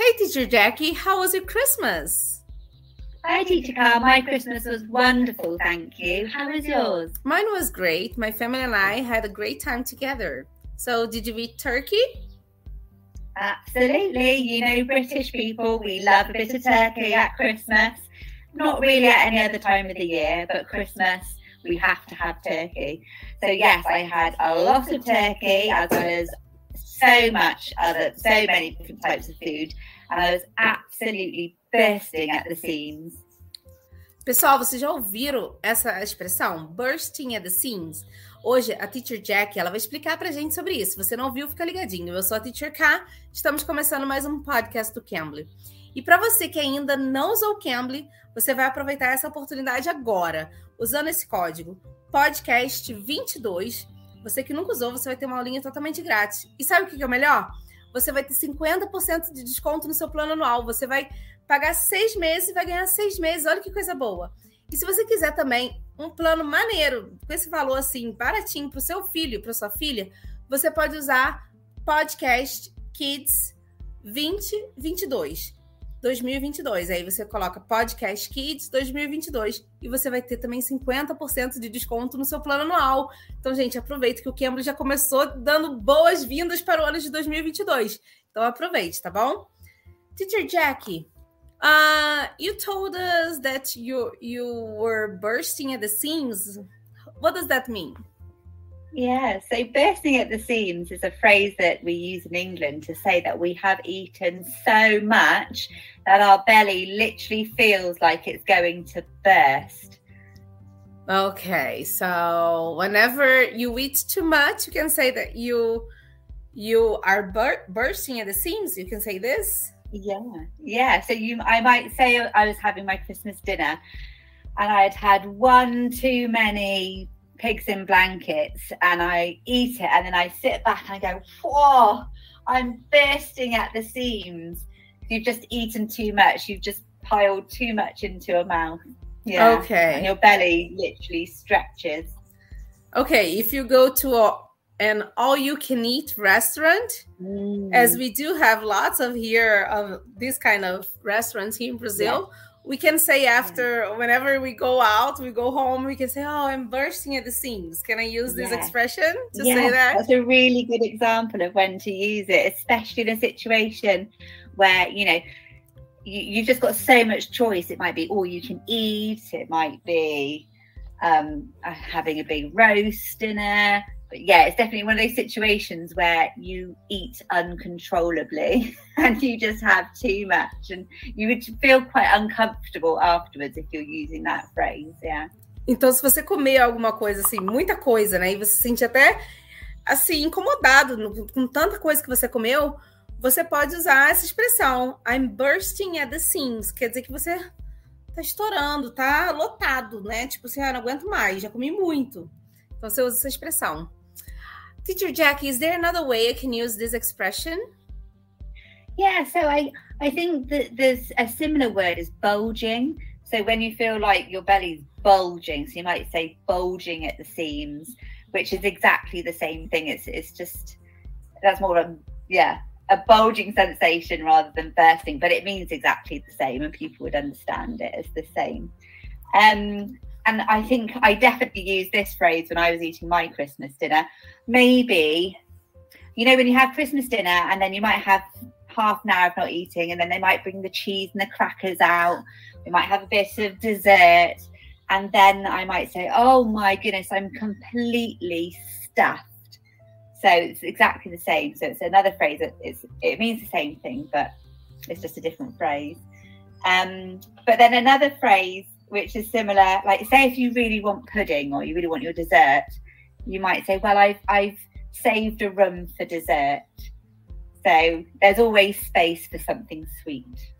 Hey, Teacher Jackie, how was your Christmas? Hi, Teacher Carl. My Christmas was wonderful, thank you. How was yours? Mine was great. My family and I had a great time together. So, did you eat turkey? Absolutely. You know, British people, we love a bit of turkey at Christmas. Not really at any other time of the year, but Christmas, we have to have turkey. So, yes, I had a lot of turkey as well as so much other, so many different types of food. And I was absolutely bursting at the seams. Pessoal, vocês já ouviram essa expressão? Bursting at the seams? Hoje, a Teacher Jack ela vai explicar pra gente sobre isso. Você não viu, fica ligadinho. Eu sou a Teacher K, estamos começando mais um podcast do Cambly. E para você que ainda não usou o Cambly, você vai aproveitar essa oportunidade agora, usando esse código podcast22. Você que nunca usou, você vai ter uma aulinha totalmente grátis. E sabe o que é o melhor? Você vai ter 50% de desconto no seu plano anual. Você vai pagar seis meses e vai ganhar seis meses. Olha que coisa boa. E se você quiser também um plano maneiro, com esse valor assim, baratinho para o seu filho, para sua filha, você pode usar Podcast Kids 2022. 2022. Aí você coloca Podcast Kids 2022 e você vai ter também 50% de desconto no seu plano anual. Então, gente, aproveita que o Cambridge já começou dando boas-vindas para o ano de 2022. Então, aproveite, tá bom? Teacher Jackie, Uh, you told us that you you were bursting at the seams. What does that mean? Yeah, so bursting at the seams is a phrase that we use in England to say that we have eaten so much that our belly literally feels like it's going to burst. Okay, so whenever you eat too much, you can say that you you are bur- bursting at the seams. You can say this. Yeah, yeah. So you, I might say I was having my Christmas dinner, and I had had one too many pigs in blankets, and I eat it, and then I sit back and I go, "Whoa, I'm bursting at the seams." You've just eaten too much. You've just piled too much into your mouth. Yeah. Okay. And your belly literally stretches. Okay, if you go to a an all you can eat restaurant mm. as we do have lots of here of this kind of restaurants here in brazil yeah. We can say after whenever we go out we go home we can say oh i'm bursting at the seams. Can i use this yeah. expression to say that? That's a really good example of when to use it especially in a situation where you know you, you've just got so much choice. It might be all you can eat. It might be um, having a big roast dinner but yeah, it's definitely one of those situations where you eat uncontrollably and you just have too much, and you would feel quite uncomfortable afterwards if you're using that phrase. Yeah. Então, se você comer alguma coisa assim, muita coisa, né, e você se sente até assim incomodado com tanta coisa que você comeu, você pode usar essa expressão I'm bursting at the seams, quer dizer que você tá estourando, tá lotado, né? Tipo assim, ah, não aguento mais, já comi muito. Então você usa essa expressão. Teacher Jackie, is there another way I can use this expression? Yeah, so I I think that there's a similar word as bulging. So when you feel like your belly's bulging, so you might say bulging at the seams, which is exactly the same thing. It's it's just that's more of a yeah a bulging sensation rather than bursting, but it means exactly the same, and people would understand it as the same. Um, and I think I definitely used this phrase when I was eating my Christmas dinner. Maybe, you know, when you have Christmas dinner and then you might have half an hour of not eating, and then they might bring the cheese and the crackers out. We might have a bit of dessert, and then I might say, "Oh my goodness, I'm completely stuffed." So it's exactly the same. So it's another phrase that it's, it means the same thing, but it's just a different phrase. Um, but then another phrase which is similar. Like, say, if you really want pudding or you really want your dessert, you might say, "Well, I've I've saved a room for dessert." So there's always space for something sweet.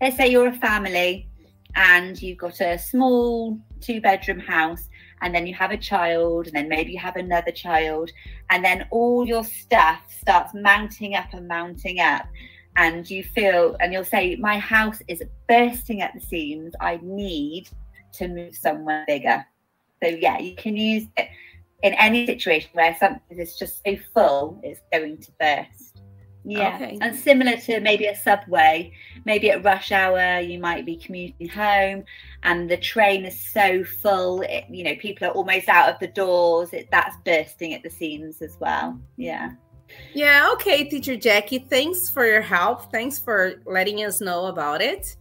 Let's say you're a family and you've got a small two bedroom house and then you have a child and then maybe you have another child and then all your stuff starts mounting up and mounting up and you feel and you'll say my house is bursting at the seams i need to move somewhere bigger so yeah you can use it in any situation where something is just so full it's going to burst Yeah. Okay. And similar to maybe a subway, maybe at rush hour, you might be commuting home and the train is so full, it, you know, people are almost out of the doors. It, that's bursting at the seams as well. Yeah. Yeah. Okay, teacher Jackie. Thanks for your help. Thanks for letting us know about it.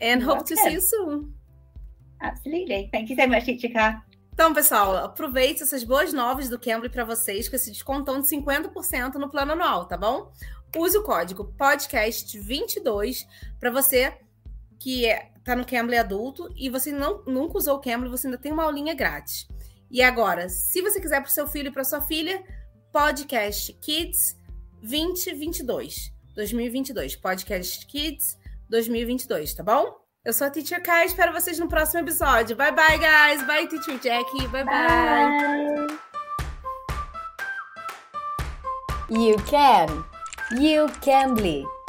And You're hope welcome. to see you soon. Absolutely. Thank you so much, teacher Car. Então, pessoal, aproveite essas boas novas do Cambly para vocês com esse descontão de 50% no plano anual, tá bom? Use o código podcast22 para você que é, tá no Cambly adulto e você não, nunca usou o Cambly, você ainda tem uma aulinha grátis. E agora, se você quiser para o seu filho e para sua filha, podcast Kids 2022, 2022, podcast Kids 2022, tá bom? Eu sou a Teacher Kai, espero vocês no próximo episódio. Bye bye, guys. Bye, Teacher Jackie. Bye bye. You can. You can bleed.